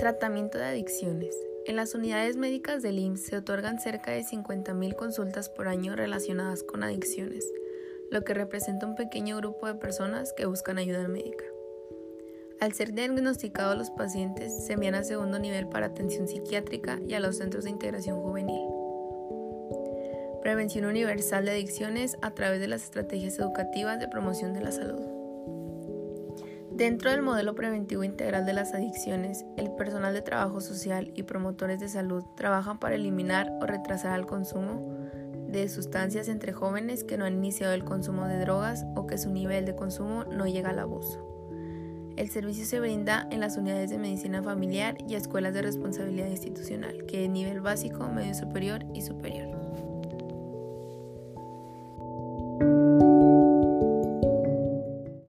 Tratamiento de adicciones. En las unidades médicas del IMSS se otorgan cerca de 50.000 consultas por año relacionadas con adicciones, lo que representa un pequeño grupo de personas que buscan ayuda médica. Al ser diagnosticados los pacientes, se envían a segundo nivel para atención psiquiátrica y a los centros de integración juvenil. Prevención universal de adicciones a través de las estrategias educativas de promoción de la salud. Dentro del modelo preventivo integral de las adicciones, el personal de trabajo social y promotores de salud trabajan para eliminar o retrasar el consumo de sustancias entre jóvenes que no han iniciado el consumo de drogas o que su nivel de consumo no llega al abuso. El servicio se brinda en las unidades de medicina familiar y escuelas de responsabilidad institucional, que es nivel básico, medio superior y superior.